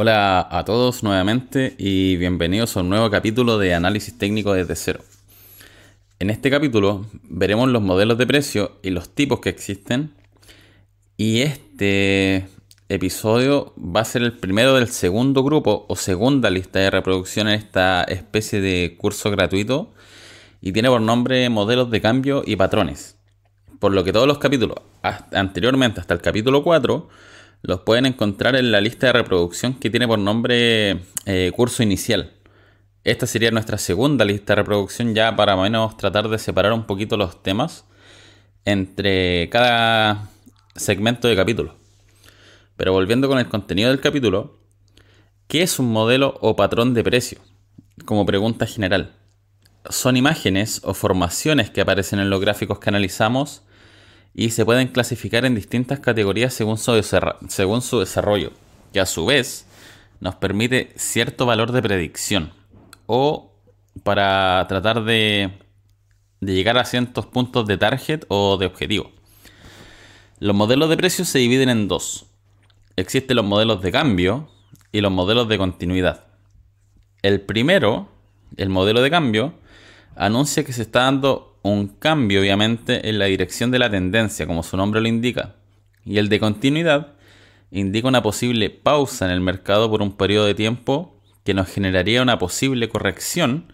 Hola a todos nuevamente y bienvenidos a un nuevo capítulo de Análisis Técnico desde cero. En este capítulo veremos los modelos de precio y los tipos que existen y este episodio va a ser el primero del segundo grupo o segunda lista de reproducción en esta especie de curso gratuito y tiene por nombre modelos de cambio y patrones. Por lo que todos los capítulos anteriormente hasta el capítulo 4 los pueden encontrar en la lista de reproducción que tiene por nombre eh, curso inicial. Esta sería nuestra segunda lista de reproducción ya para menos tratar de separar un poquito los temas entre cada segmento de capítulo. Pero volviendo con el contenido del capítulo, ¿qué es un modelo o patrón de precio? Como pregunta general. Son imágenes o formaciones que aparecen en los gráficos que analizamos y se pueden clasificar en distintas categorías según su, según su desarrollo, que a su vez nos permite cierto valor de predicción o para tratar de, de llegar a ciertos puntos de target o de objetivo. Los modelos de precios se dividen en dos. Existen los modelos de cambio y los modelos de continuidad. El primero, el modelo de cambio, anuncia que se está dando un cambio obviamente en la dirección de la tendencia, como su nombre lo indica. Y el de continuidad indica una posible pausa en el mercado por un periodo de tiempo que nos generaría una posible corrección,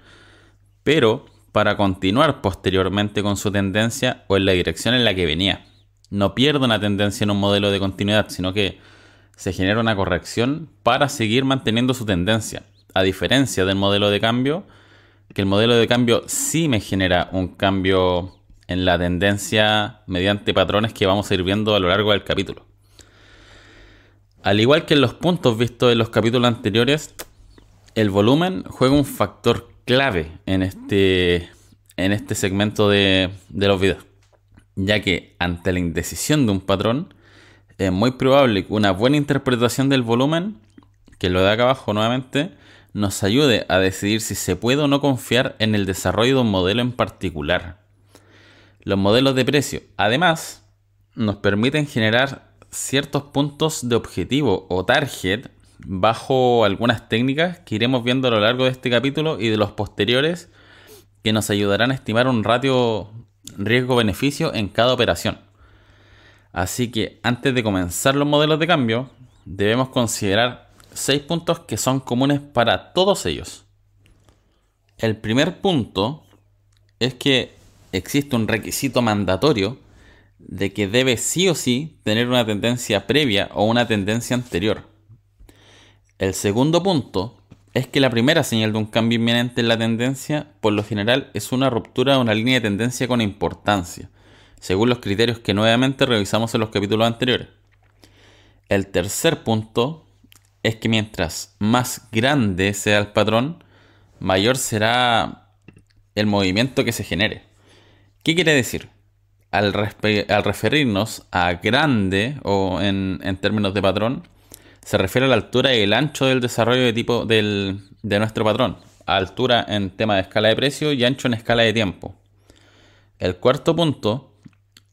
pero para continuar posteriormente con su tendencia o en la dirección en la que venía. No pierde una tendencia en un modelo de continuidad, sino que se genera una corrección para seguir manteniendo su tendencia. A diferencia del modelo de cambio, que el modelo de cambio sí me genera un cambio en la tendencia mediante patrones que vamos a ir viendo a lo largo del capítulo. Al igual que en los puntos vistos en los capítulos anteriores, el volumen juega un factor clave en este, en este segmento de, de los videos, ya que ante la indecisión de un patrón, es muy probable que una buena interpretación del volumen, que lo de acá abajo nuevamente, nos ayude a decidir si se puede o no confiar en el desarrollo de un modelo en particular. Los modelos de precio, además, nos permiten generar ciertos puntos de objetivo o target bajo algunas técnicas que iremos viendo a lo largo de este capítulo y de los posteriores que nos ayudarán a estimar un ratio riesgo-beneficio en cada operación. Así que antes de comenzar los modelos de cambio, debemos considerar seis puntos que son comunes para todos ellos. El primer punto es que existe un requisito mandatorio de que debe sí o sí tener una tendencia previa o una tendencia anterior. El segundo punto es que la primera señal de un cambio inminente en la tendencia, por lo general, es una ruptura de una línea de tendencia con importancia, según los criterios que nuevamente revisamos en los capítulos anteriores. El tercer punto es que mientras más grande sea el patrón, mayor será el movimiento que se genere. ¿Qué quiere decir? Al, referirnos a grande o en, términos de patrón, se refiere a la altura y el ancho del desarrollo de tipo de nuestro patrón. altura en tema de escala de precio y ancho en escala de tiempo. El cuarto punto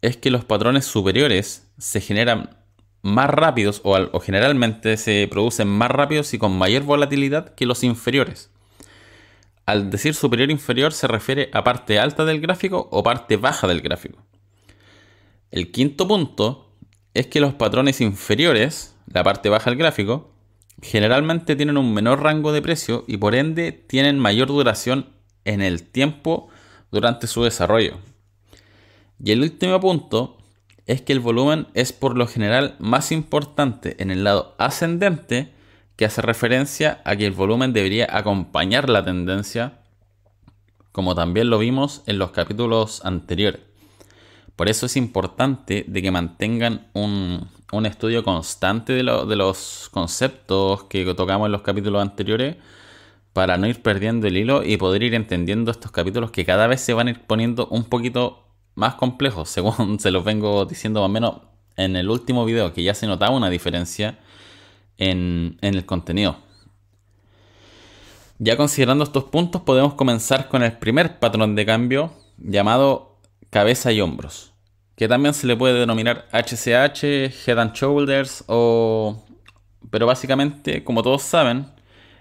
es que los patrones superiores se generan más rápidos o, generalmente se producen más rápidos y con mayor volatilidad que los inferiores. Al decir superior e inferior se refiere a parte alta del gráfico o parte baja del gráfico. El quinto punto es que los patrones inferiores, la parte baja del gráfico, generalmente tienen un menor rango de precio y por ende tienen mayor duración en el tiempo durante su desarrollo. Y el último punto es que el volumen es por lo general más importante en el lado ascendente que hace referencia a que el volumen debería acompañar la tendencia, como también lo vimos en los capítulos anteriores. Por eso es importante de que mantengan un, estudio constante de, de los conceptos que tocamos en los capítulos anteriores para no ir perdiendo el hilo y poder ir entendiendo estos capítulos que cada vez se van a ir poniendo un poquito más complejos, según se los vengo diciendo más o menos en el último video, que ya se notaba una diferencia en, el contenido. Ya considerando estos puntos, podemos comenzar con el primer patrón de cambio llamado cabeza y hombros, que también se le puede denominar HCH, Head and Shoulders o pero básicamente, como todos saben,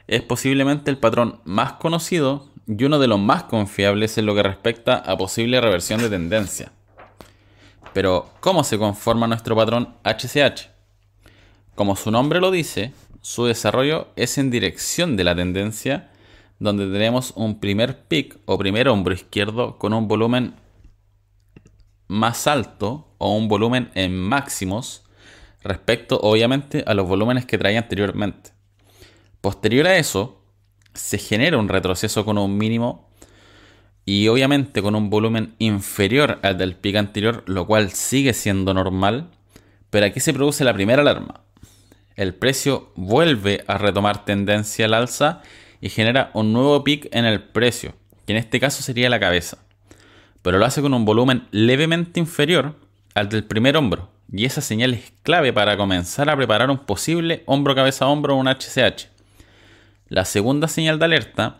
es posiblemente el patrón más conocido y uno de los más confiables en lo que respecta a posible reversión de tendencia. Pero, ¿cómo se conforma nuestro patrón HCH? Como su nombre lo dice, su desarrollo es en dirección de la tendencia, donde tenemos un primer pic o primer hombro izquierdo con un volumen más alto o un volumen en máximos respecto obviamente a los volúmenes que traía anteriormente. Posterior a eso, se genera un retroceso con un mínimo y obviamente con un volumen inferior al del pic anterior, lo cual sigue siendo normal, pero aquí se produce la primera alarma. El precio vuelve a retomar tendencia al alza y genera un nuevo pic en el precio, que en este caso sería la cabeza pero lo hace con un volumen levemente inferior al del primer hombro, y esa señal es clave para comenzar a preparar un posible hombro cabeza a hombro o un HCH. La segunda señal de alerta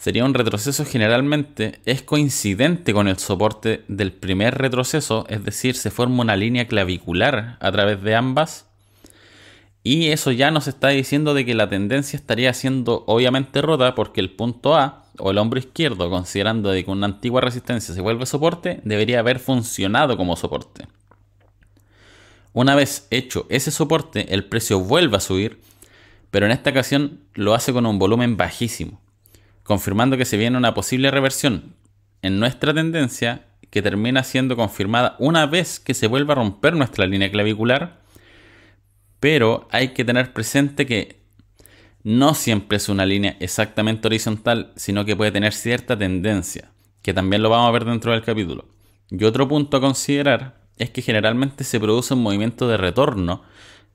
sería un retroceso generalmente es coincidente con el soporte del primer retroceso, es decir, se forma una línea clavicular a través de ambas. Y eso ya nos está diciendo de que la tendencia estaría siendo obviamente rota porque el punto A o el hombro izquierdo, considerando de que una antigua resistencia se vuelve soporte, debería haber funcionado como soporte. Una vez hecho ese soporte, el precio vuelve a subir, pero en esta ocasión lo hace con un volumen bajísimo, confirmando que se viene una posible reversión en nuestra tendencia que termina siendo confirmada una vez que se vuelva a romper nuestra línea clavicular, pero hay que tener presente que no siempre es una línea exactamente horizontal, sino que puede tener cierta tendencia, que también lo vamos a ver dentro del capítulo. Y otro punto a considerar es que generalmente se produce un movimiento de retorno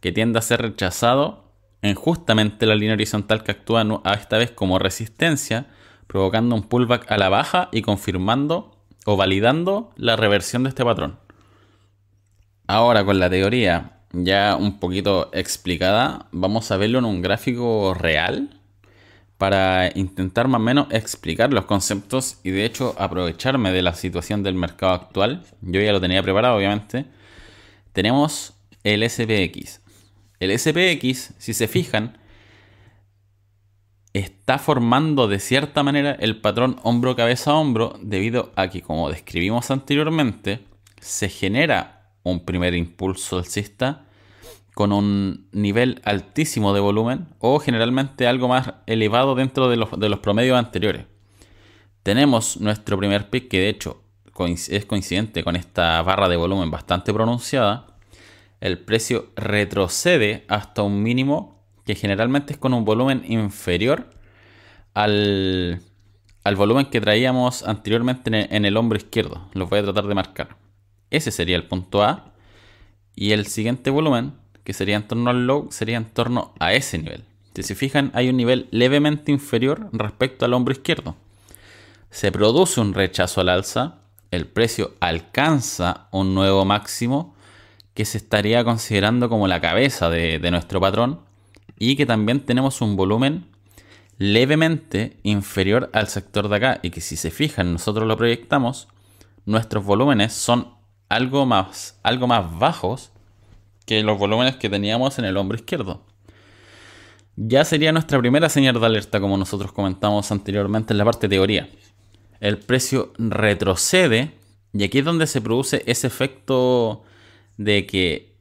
que tiende a ser rechazado en justamente la línea horizontal que actúa esta vez como resistencia, provocando un pullback a la baja y confirmando o validando la reversión de este patrón. Ahora con la teoría ya un poquito explicada, vamos a verlo en un gráfico real para intentar más o menos explicar los conceptos y de hecho aprovecharme de la situación del mercado actual. Yo ya lo tenía preparado, obviamente. Tenemos el SPX. El SPX, si se fijan, está formando de cierta manera el patrón hombro-cabeza-hombro debido a que, como describimos anteriormente, se genera un primer impulso alcista con un nivel altísimo de volumen o generalmente algo más elevado dentro de los, de los promedios anteriores. Tenemos nuestro primer pick que de hecho es coincidente con esta barra de volumen bastante pronunciada. El precio retrocede hasta un mínimo que generalmente es con un volumen inferior al, al volumen que traíamos anteriormente en el hombro izquierdo. Lo voy a tratar de marcar. Ese sería el punto A. Y el siguiente volumen, que sería en torno al low, sería en torno a ese nivel. Si se fijan, hay un nivel levemente inferior respecto al hombro izquierdo. Se produce un rechazo al alza, el precio alcanza un nuevo máximo que se estaría considerando como la cabeza de, nuestro patrón y que también tenemos un volumen levemente inferior al sector de acá y que si se fijan nosotros lo proyectamos, nuestros volúmenes son algo más, algo más bajos que los volúmenes que teníamos en el hombro izquierdo. Ya sería nuestra primera señal de alerta, como nosotros comentamos anteriormente en la parte teoría. El precio retrocede y aquí es donde se produce ese efecto de que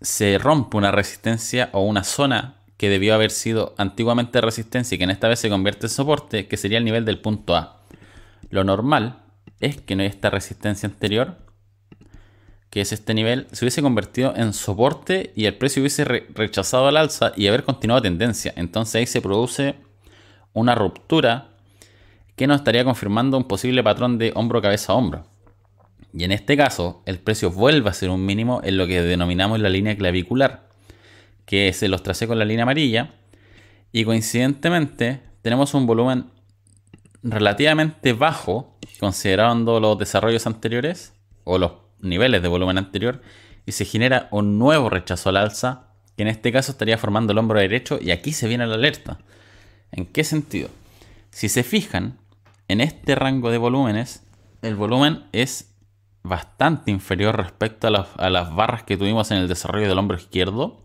se rompe una resistencia o una zona que debió haber sido antiguamente resistencia y que en esta vez se convierte en soporte, que sería el nivel del punto A. Lo normal es que no esta resistencia anterior, que es este nivel, se hubiese convertido en soporte y el precio hubiese rechazado al alza y haber continuado tendencia. Entonces ahí se produce una ruptura que nos estaría confirmando un posible patrón de hombro cabeza hombro. Y en este caso, el precio vuelve a ser un mínimo en lo que denominamos la línea clavicular, que se los tracé con la línea amarilla. Y coincidentemente, tenemos un volumen relativamente bajo, considerando los desarrollos anteriores o los niveles de volumen anterior, y se genera un nuevo rechazo al alza, que en este caso estaría formando el hombro derecho, y aquí se viene la alerta. ¿En qué sentido? Si se fijan, en este rango de volúmenes, el volumen es bastante inferior respecto a las, barras que tuvimos en el desarrollo del hombro izquierdo,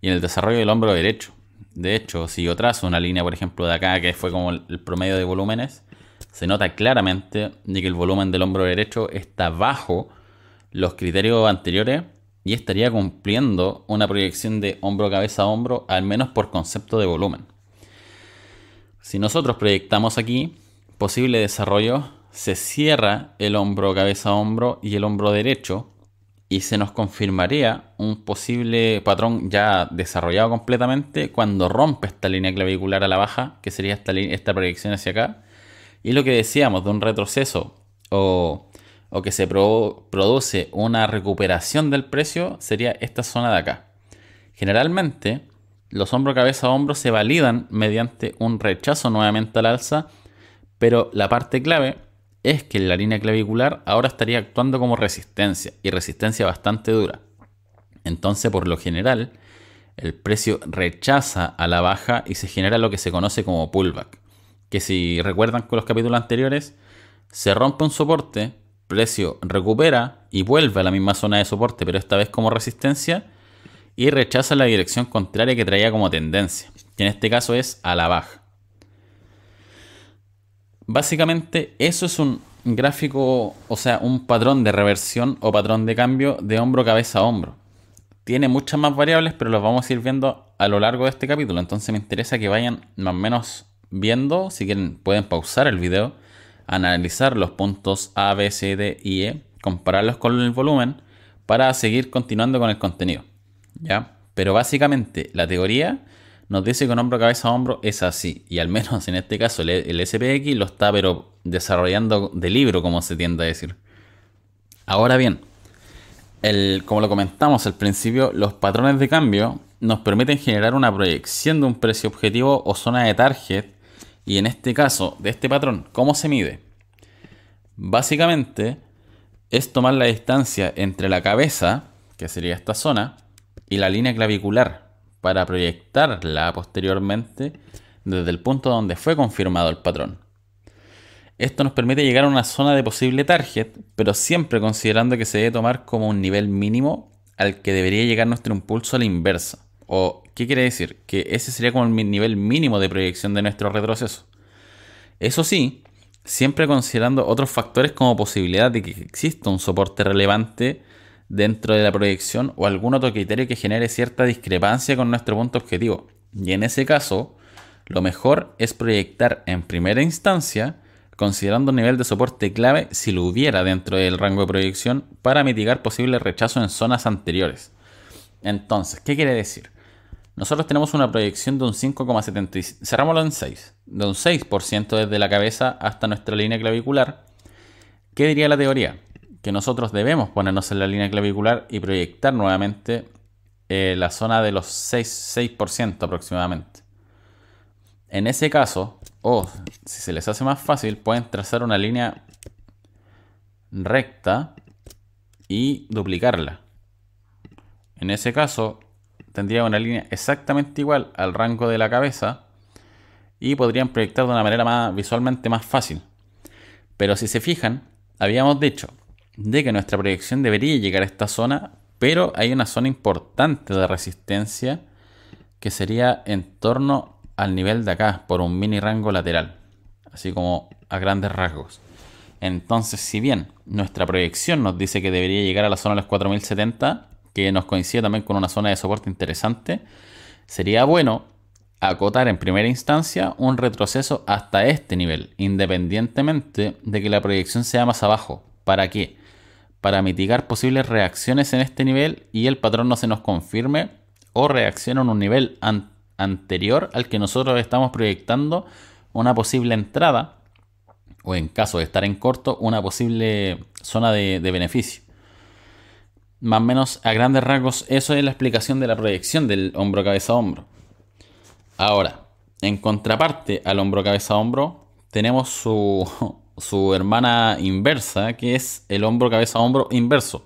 y en el desarrollo del hombro derecho. De hecho, si yo trazo una línea, por ejemplo, de acá, que fue como el promedio de volúmenes, se nota claramente de que el volumen del hombro derecho está bajo los criterios anteriores y estaría cumpliendo una proyección de hombro cabeza a hombro, al menos por concepto de volumen. Si nosotros proyectamos aquí posible desarrollo, se cierra el hombro cabeza hombro y el hombro derecho y se nos confirmaría un posible patrón ya desarrollado completamente cuando rompe esta línea clavicular a la baja, que sería esta, esta proyección hacia acá, y lo que decíamos de un retroceso o, que se produce una recuperación del precio sería esta zona de acá. Generalmente, los hombro cabeza hombro se validan mediante un rechazo nuevamente al alza, pero la parte clave es que la línea clavicular ahora estaría actuando como resistencia y resistencia bastante dura. Entonces, por lo general, el precio rechaza a la baja y se genera lo que se conoce como pullback que si recuerdan con los capítulos anteriores, se rompe un soporte, precio recupera y vuelve a la misma zona de soporte, pero esta vez como resistencia, y rechaza la dirección contraria que traía como tendencia, que en este caso es a la baja. Básicamente eso es un gráfico, o sea, un patrón de reversión o patrón de cambio de hombro cabeza a hombro. Tiene muchas más variables, pero los vamos a ir viendo a lo largo de este capítulo, entonces me interesa que vayan más o menos viendo, si quieren pueden pausar el video, analizar los puntos A, B, C, D y E, compararlos con el volumen para seguir continuando con el contenido. ¿Ya? Pero básicamente la teoría nos dice que un hombro, cabeza a hombro es así. Y al menos en este caso el, SPX lo está pero desarrollando de libro, como se tiende a decir. Ahora bien, como lo comentamos al principio, los patrones de cambio nos permiten generar una proyección de un precio objetivo o zona de target y en este caso, de este patrón, ¿cómo se mide? Básicamente es tomar la distancia entre la cabeza, que sería esta zona, y la línea clavicular para proyectarla posteriormente desde el punto donde fue confirmado el patrón. Esto nos permite llegar a una zona de posible target, pero siempre considerando que se debe tomar como un nivel mínimo al que debería llegar nuestro impulso a la inversa. ¿O qué quiere decir? Que ese sería como el nivel mínimo de proyección de nuestro retroceso. Eso sí, siempre considerando otros factores como posibilidad de que exista un soporte relevante dentro de la proyección o algún otro criterio que genere cierta discrepancia con nuestro punto objetivo. Y en ese caso, lo mejor es proyectar en primera instancia considerando un nivel de soporte clave si lo hubiera dentro del rango de proyección para mitigar posibles rechazos en zonas anteriores. Entonces, ¿qué quiere decir? Nosotros tenemos una proyección de un 5,75, cerrámoslo en 6, de un 6% desde la cabeza hasta nuestra línea clavicular. ¿Qué diría la teoría? Que nosotros debemos ponernos en la línea clavicular y proyectar nuevamente eh, la zona de los 6, 6% aproximadamente. En ese caso, o si se les hace más fácil, pueden trazar una línea recta y duplicarla. En ese caso, tendría una línea exactamente igual al rango de la cabeza y podrían proyectar de una manera más visualmente más fácil. Pero si se fijan, habíamos dicho de que nuestra proyección debería llegar a esta zona, pero hay una zona importante de resistencia que sería en torno al nivel de acá, por un mini rango lateral, así como a grandes rasgos. Entonces, si bien nuestra proyección nos dice que debería llegar a la zona de los 4070, que nos coincide también con una zona de soporte interesante, sería bueno acotar en primera instancia un retroceso hasta este nivel, independientemente de que la proyección sea más abajo. ¿Para qué? Para mitigar posibles reacciones en este nivel y el patrón no se nos confirme o reaccione en un nivel anterior al que nosotros estamos proyectando una posible entrada o en caso de estar en corto una posible zona de beneficio. Más o menos a grandes rasgos, eso es la explicación de la proyección del hombro cabeza hombro. Ahora, en contraparte al hombro cabeza hombro, tenemos su, su hermana inversa, que es el hombro cabeza a hombro inverso,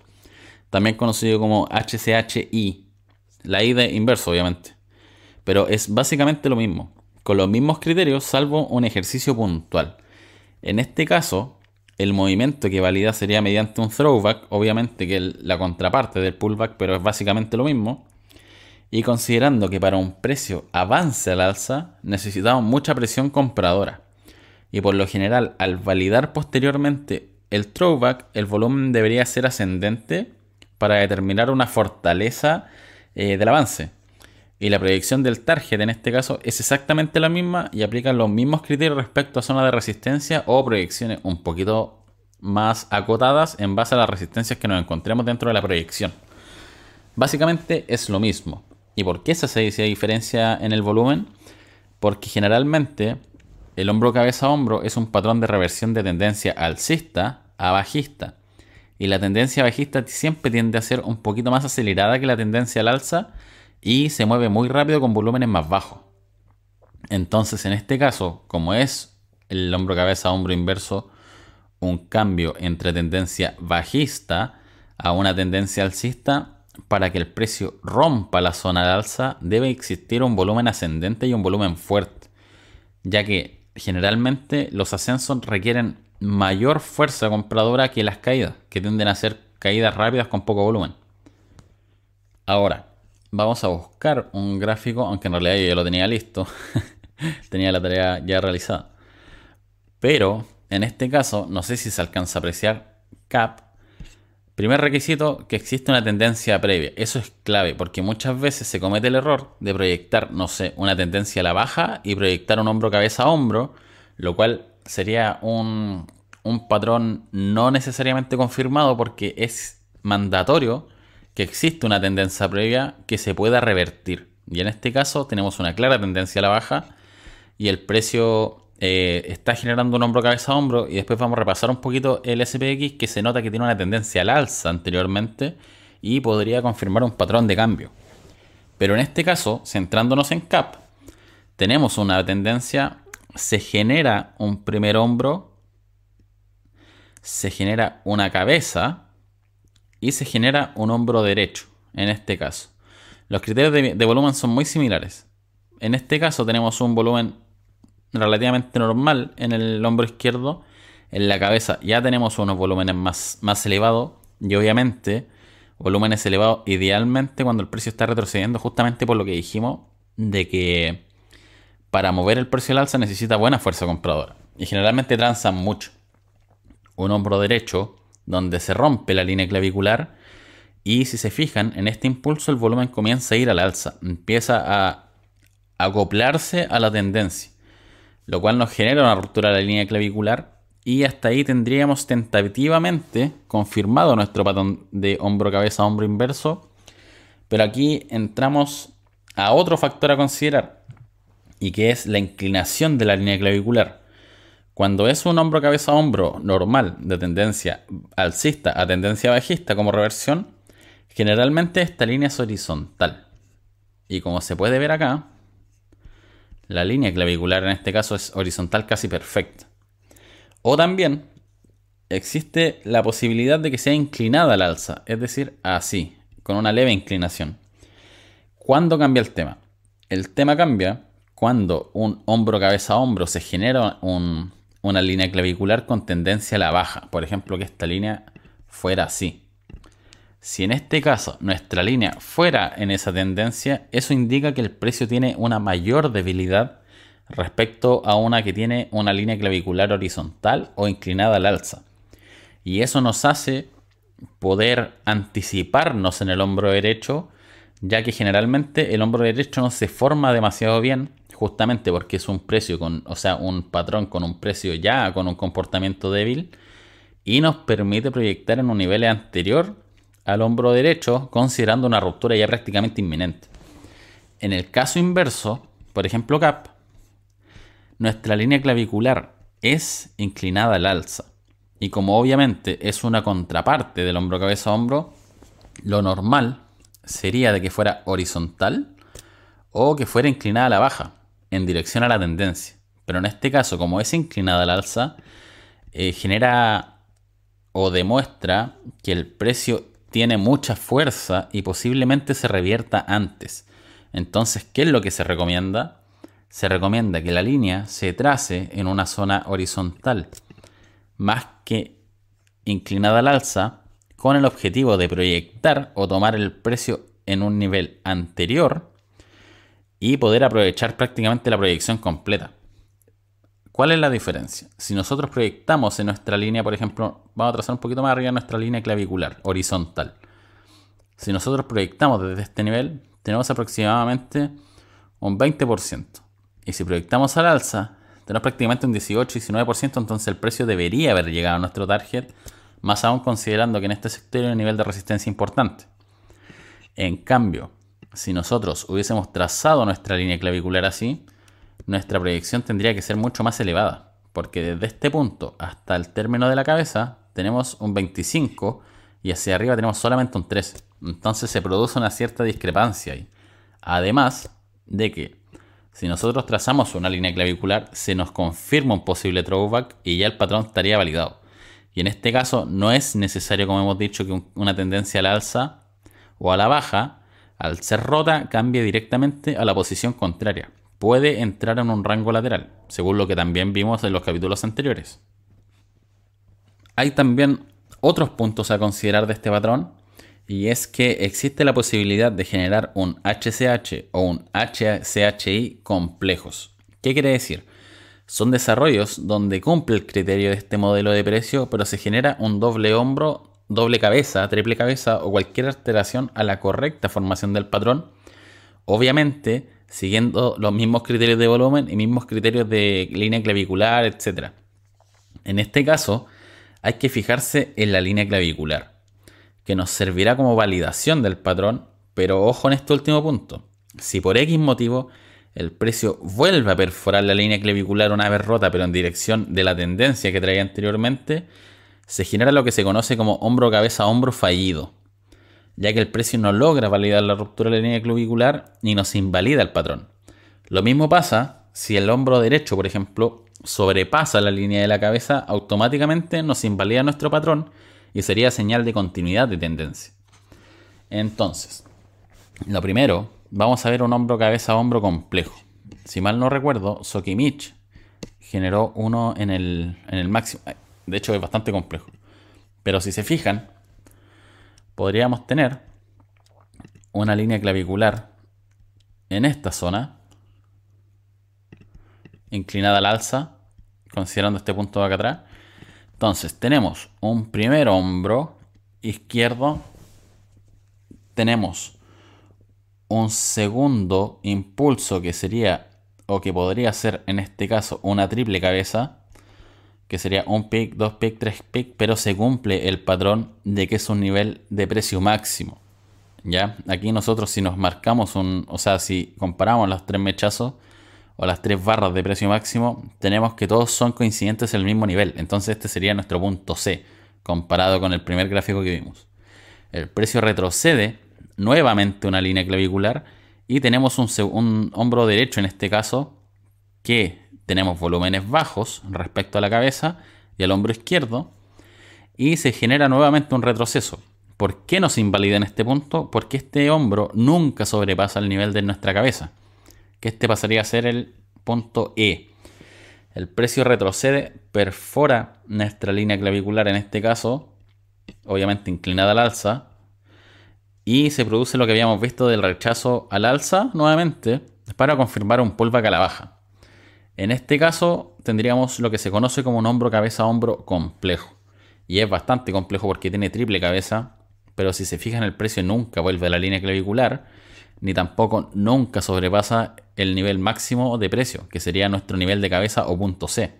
también conocido como HCHI, la I de inverso, obviamente. Pero es básicamente lo mismo, con los mismos criterios, salvo un ejercicio puntual. En este caso, el movimiento que valida sería mediante un throwback, obviamente que es la contraparte del pullback, pero es básicamente lo mismo. y considerando que para un precio avance al alza necesitamos mucha presión compradora. Y por lo general, al validar posteriormente el throwback, el volumen debería ser ascendente para determinar una fortaleza eh, del avance. Y la proyección del target en este caso es exactamente la misma y aplica los mismos criterios respecto a zona de resistencia o proyecciones un poquito más acotadas en base a las resistencias que nos encontremos dentro de la proyección. Básicamente es lo mismo. ¿Y por qué se hace diferencia en el volumen? Porque generalmente el hombro cabeza hombro es un patrón de reversión de tendencia alcista a bajista. Y la tendencia bajista siempre tiende a ser un poquito más acelerada que la tendencia al alza y se mueve muy rápido con volúmenes más bajos. Entonces, en este caso, como es el hombro cabeza hombro inverso un cambio entre tendencia bajista a una tendencia alcista, para que el precio rompa la zona de alza debe existir un volumen ascendente y un volumen fuerte, ya que generalmente los ascensos requieren mayor fuerza compradora que las caídas, que tienden a ser caídas rápidas con poco volumen. Ahora, vamos a buscar un gráfico, aunque en realidad yo ya lo tenía listo, tenía la tarea ya realizada. Pero en este caso, no sé si se alcanza a apreciar CAP. Primer requisito, que existe una tendencia previa. Eso es clave, porque muchas veces se comete el error de proyectar, no sé, una tendencia a la baja y proyectar un hombro cabeza a hombro, lo cual sería un, un patrón no necesariamente confirmado porque es mandatorio que existe una tendencia previa que se pueda revertir. Y en este caso tenemos una clara tendencia a la baja y el precio eh, está generando un hombro cabeza a hombro y después vamos a repasar un poquito el SPX que se nota que tiene una tendencia al alza anteriormente y podría confirmar un patrón de cambio. Pero en este caso, centrándonos en CAP, tenemos una tendencia, se genera un primer hombro, se genera una cabeza y se genera un hombro derecho, en este caso. Los criterios de volumen son muy similares. En este caso tenemos un volumen relativamente normal en el hombro izquierdo. En la cabeza ya tenemos unos volúmenes más, más elevados y obviamente volúmenes elevados idealmente cuando el precio está retrocediendo justamente por lo que dijimos de que para mover el precio al alza necesita buena fuerza compradora y generalmente transan mucho. Un hombro derecho donde se rompe la línea clavicular y si se fijan en este impulso el volumen comienza a ir al alza, empieza a acoplarse a la tendencia lo cual nos genera una ruptura de la línea clavicular y hasta ahí tendríamos tentativamente confirmado nuestro patrón de hombro-cabeza-hombro inverso, pero aquí entramos a otro factor a considerar y que es la inclinación de la línea clavicular. Cuando es un hombro cabeza hombro normal de tendencia alcista a tendencia bajista como reversión, generalmente esta línea es horizontal. Y como se puede ver acá, la línea clavicular en este caso es horizontal casi perfecta. O también existe la posibilidad de que sea inclinada al alza, es decir, así, con una leve inclinación. ¿Cuándo cambia el tema? El tema cambia cuando un hombro cabeza a hombro se genera una línea clavicular con tendencia a la baja. Por ejemplo, que esta línea fuera así. Si en este caso nuestra línea fuera en esa tendencia, eso indica que el precio tiene una mayor debilidad respecto a una que tiene una línea clavicular horizontal o inclinada al alza. Y eso nos hace poder anticiparnos en el hombro derecho, ya que generalmente el hombro derecho no se forma demasiado bien, justamente porque es un precio con, o sea, un patrón con un precio ya con un comportamiento débil y nos permite proyectar en un nivel anterior al hombro derecho, considerando una ruptura ya prácticamente inminente. En el caso inverso, por ejemplo CAP, nuestra línea clavicular es inclinada al alza. Y como obviamente es una contraparte del hombro cabeza hombro, lo normal sería de que fuera horizontal o que fuera inclinada a la baja, en dirección a la tendencia. Pero en este caso, como es inclinada al alza, eh, genera o demuestra que el precio tiene mucha fuerza y posiblemente se revierta antes. Entonces, ¿qué es lo que se recomienda? Se recomienda que la línea se trace en una zona horizontal, más que inclinada al alza, con el objetivo de proyectar o tomar el precio en un nivel anterior y poder aprovechar prácticamente la proyección completa. ¿Cuál es la diferencia? Si nosotros proyectamos en nuestra línea, por ejemplo, vamos a trazar un poquito más arriba nuestra línea clavicular, horizontal. Si nosotros proyectamos desde este nivel, tenemos aproximadamente un 20%. Y si proyectamos al alza, tenemos prácticamente un 18-19%, entonces el precio debería haber llegado a nuestro target, más aún considerando que en este sector hay un nivel de resistencia importante. En cambio, si nosotros hubiésemos trazado nuestra línea clavicular así, nuestra proyección tendría que ser mucho más elevada, porque desde este punto hasta el término de la cabeza tenemos un 25 y hacia arriba tenemos solamente un 13. Entonces se produce una cierta discrepancia ahí. Además de que si nosotros trazamos una línea clavicular, se nos confirma un posible throwback y ya el patrón estaría validado. Y en este caso no es necesario, como hemos dicho, que una tendencia al alza o a la baja, al ser rota, cambie directamente a la posición contraria. Puede entrar en un rango lateral, según lo que también vimos en los capítulos anteriores. Hay también otros puntos a considerar de este patrón, y es que existe la posibilidad de generar un HCH o un HCHI complejos. ¿Qué quiere decir? Son desarrollos donde cumple el criterio de este modelo de precio, pero se genera un doble hombro doble cabeza, triple cabeza o cualquier alteración a la correcta formación del patrón, obviamente siguiendo los mismos criterios de volumen y mismos criterios de línea clavicular, etc. En este caso, hay que fijarse en la línea clavicular, que nos servirá como validación del patrón, pero ojo en este último punto. Si por X motivo el precio vuelve a perforar la línea clavicular una vez rota, pero en dirección de la tendencia que traía anteriormente, se genera lo que se conoce como hombro-cabeza-hombro fallido, ya que el precio no logra validar la ruptura de la línea clavicular ni nos invalida el patrón. Lo mismo pasa si el hombro derecho, por ejemplo, sobrepasa la línea de la cabeza, automáticamente nos invalida nuestro patrón y sería señal de continuidad de tendencia. Entonces, lo primero, vamos a ver un hombro cabeza hombro complejo. Si mal no recuerdo, Sokimich generó uno en el, en el máximo. De hecho, es bastante complejo. Pero si se fijan, podríamos tener una línea clavicular en esta zona, inclinada al alza, considerando este punto de acá atrás. Entonces, tenemos un primer hombro izquierdo, tenemos un segundo impulso que sería, o que podría ser en este caso, una triple cabeza, que sería un pick, dos pick, tres pick, pero se cumple el patrón de que es un nivel de precio máximo. ¿Ya? Aquí nosotros si nos marcamos un, o sea, si comparamos los tres mechazos o las tres barras de precio máximo, tenemos que todos son coincidentes en el mismo nivel. Entonces este sería nuestro punto C, comparado con el primer gráfico que vimos. El precio retrocede nuevamente una línea clavicular y tenemos un, un hombro derecho en este caso que tenemos volúmenes bajos respecto a la cabeza y al hombro izquierdo y se genera nuevamente un retroceso. ¿Por qué nos invalida en este punto? Porque este hombro nunca sobrepasa el nivel de nuestra cabeza, que este pasaría a ser el punto E. El precio retrocede, perfora nuestra línea clavicular en este caso, obviamente inclinada al alza, y se produce lo que habíamos visto del rechazo al alza nuevamente para confirmar un pullback a la baja. En este caso tendríamos lo que se conoce como un hombro cabeza hombro complejo. Y es bastante complejo porque tiene triple cabeza, pero si se fijan el precio nunca vuelve a la línea clavicular, ni tampoco nunca sobrepasa el nivel máximo de precio, que sería nuestro nivel de cabeza o punto C.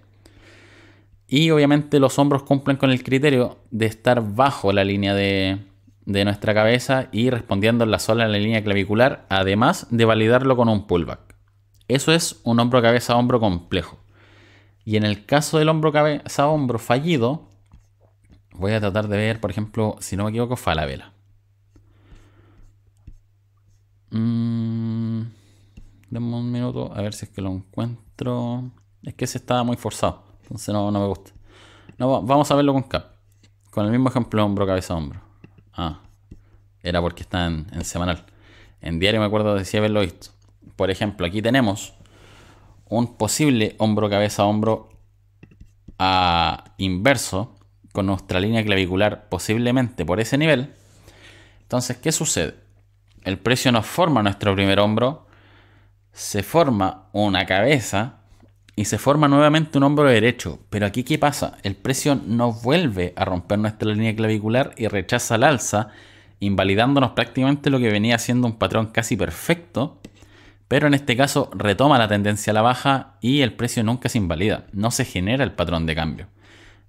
Y obviamente los hombros cumplen con el criterio de estar bajo la línea de, de nuestra cabeza y respondiendo en la sola en la línea clavicular, además de validarlo con un pullback. Eso es un hombro cabeza hombro complejo. Y en el caso del hombro cabeza hombro fallido, voy a tratar de ver, por ejemplo, si no me equivoco, Falabella. Mm, dame un minuto a ver si es que lo encuentro. Es que ese estaba muy forzado, entonces no, me gusta. No, vamos a verlo con cap. Con el mismo ejemplo, hombro cabeza hombro. Ah, era porque está en, en semanal. En diario me acuerdo de si haberlo visto. Por ejemplo, aquí tenemos un posible hombro cabeza hombro a inverso con nuestra línea clavicular posiblemente por ese nivel. Entonces, ¿qué sucede? el precio nos forma nuestro primer hombro, se forma una cabeza y se forma nuevamente un hombro derecho. Pero aquí, ¿qué pasa? El precio no vuelve a romper nuestra línea clavicular y rechaza el alza, invalidándonos prácticamente lo que venía siendo un patrón casi perfecto. Pero en este caso retoma la tendencia a la baja y el precio nunca se invalida, no se genera el patrón de cambio.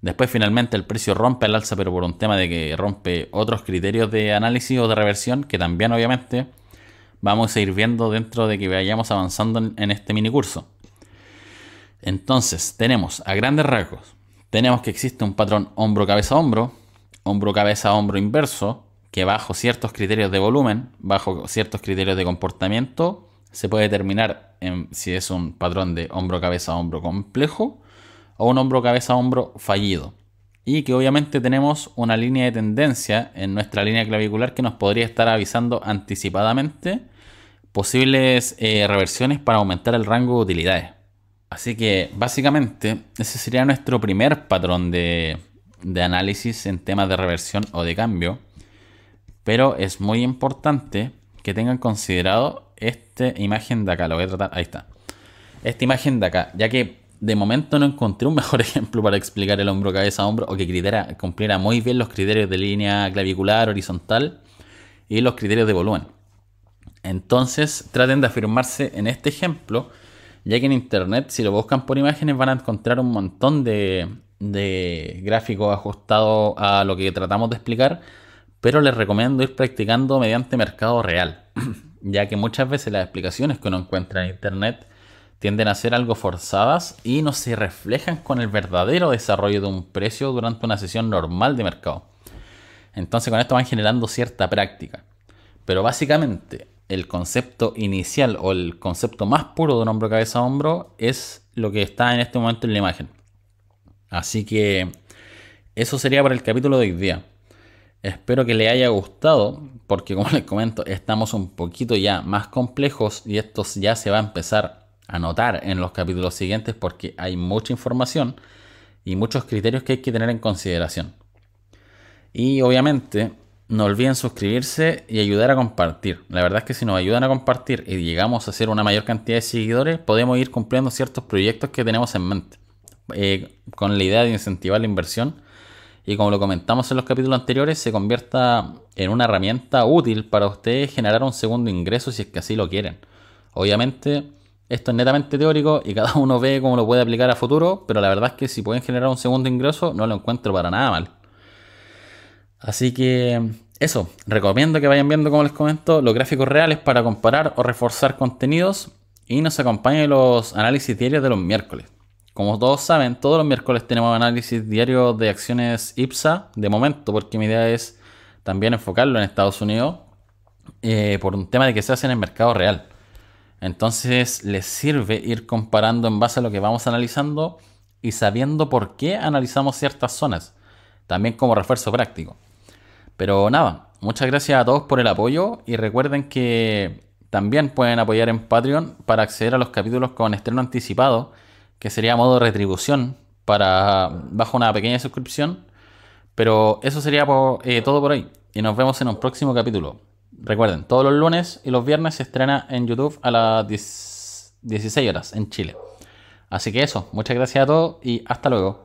Después finalmente el precio rompe el alza, pero por un tema de que rompe otros criterios de análisis o de reversión, que también obviamente vamos a ir viendo dentro de que vayamos avanzando en, este mini curso. Entonces, tenemos a grandes rasgos, tenemos que existe un patrón hombro-cabeza-hombro, hombro-cabeza-hombro inverso, que bajo ciertos criterios de volumen, bajo ciertos criterios de comportamiento, se puede determinar en, si es un patrón de hombro-cabeza-hombro complejo o un hombro-cabeza-hombro fallido. Y que obviamente tenemos una línea de tendencia en nuestra línea clavicular que nos podría estar avisando anticipadamente posibles eh, reversiones para aumentar el rango de utilidades. Así que básicamente ese sería nuestro primer patrón de, análisis en temas de reversión o de cambio. Pero es muy importante que tengan considerado esta imagen de acá. Lo voy a tratar. Ahí está. Esta imagen de acá. Ya que de momento no encontré un mejor ejemplo para explicar el hombro cabeza hombro o que cumpliera muy bien los criterios de línea clavicular horizontal y los criterios de volumen. Entonces traten de afirmarse en este ejemplo ya que en internet, si lo buscan por imágenes, van a encontrar un montón de, gráficos ajustados a lo que tratamos de explicar, pero les recomiendo ir practicando mediante mercado real, ya que muchas veces las explicaciones que uno encuentra en internet tienden a ser algo forzadas y no se reflejan con el verdadero desarrollo de un precio durante una sesión normal de mercado. Entonces con esto van generando cierta práctica. Pero básicamente el concepto inicial o el concepto más puro de un hombro cabeza a hombro es lo que está en este momento en la imagen. Así que eso sería para el capítulo de hoy día. Espero que le haya gustado, porque como les comento, estamos un poquito ya más complejos y esto ya se va a empezar a notar en los capítulos siguientes porque hay mucha información y muchos criterios que hay que tener en consideración. Y obviamente no olviden suscribirse y ayudar a compartir. La verdad es que si nos ayudan a compartir y llegamos a hacer una mayor cantidad de seguidores, podemos ir cumpliendo ciertos proyectos que tenemos en mente. Eh, con la idea de incentivar la inversión y como lo comentamos en los capítulos anteriores, se convierta en una herramienta útil para ustedes generar un segundo ingreso si es que así lo quieren. Obviamente, esto es netamente teórico y cada uno ve cómo lo puede aplicar a futuro, pero la verdad es que si pueden generar un segundo ingreso, no lo encuentro para nada mal. Así que eso, recomiendo que vayan viendo, como les comento, los gráficos reales para comparar o reforzar contenidos y nos acompañen los análisis diarios de los miércoles. Como todos saben, todos los miércoles tenemos análisis diarios de acciones IPSA de momento, porque mi idea es también enfocarlo en Estados Unidos eh, por un tema de que se hace en el mercado real. Entonces les sirve ir comparando en base a lo que vamos analizando y sabiendo por qué analizamos ciertas zonas, también como refuerzo práctico. Pero nada, muchas gracias a todos por el apoyo y recuerden que también pueden apoyar en Patreon para acceder a los capítulos con estreno anticipado, que sería modo retribución para bajo una pequeña suscripción. Pero eso sería eh, todo por hoy y nos vemos en un próximo capítulo. Recuerden, todos los lunes y los viernes se estrena en YouTube a las 16 horas en Chile. Así que eso, muchas gracias a todos y hasta luego.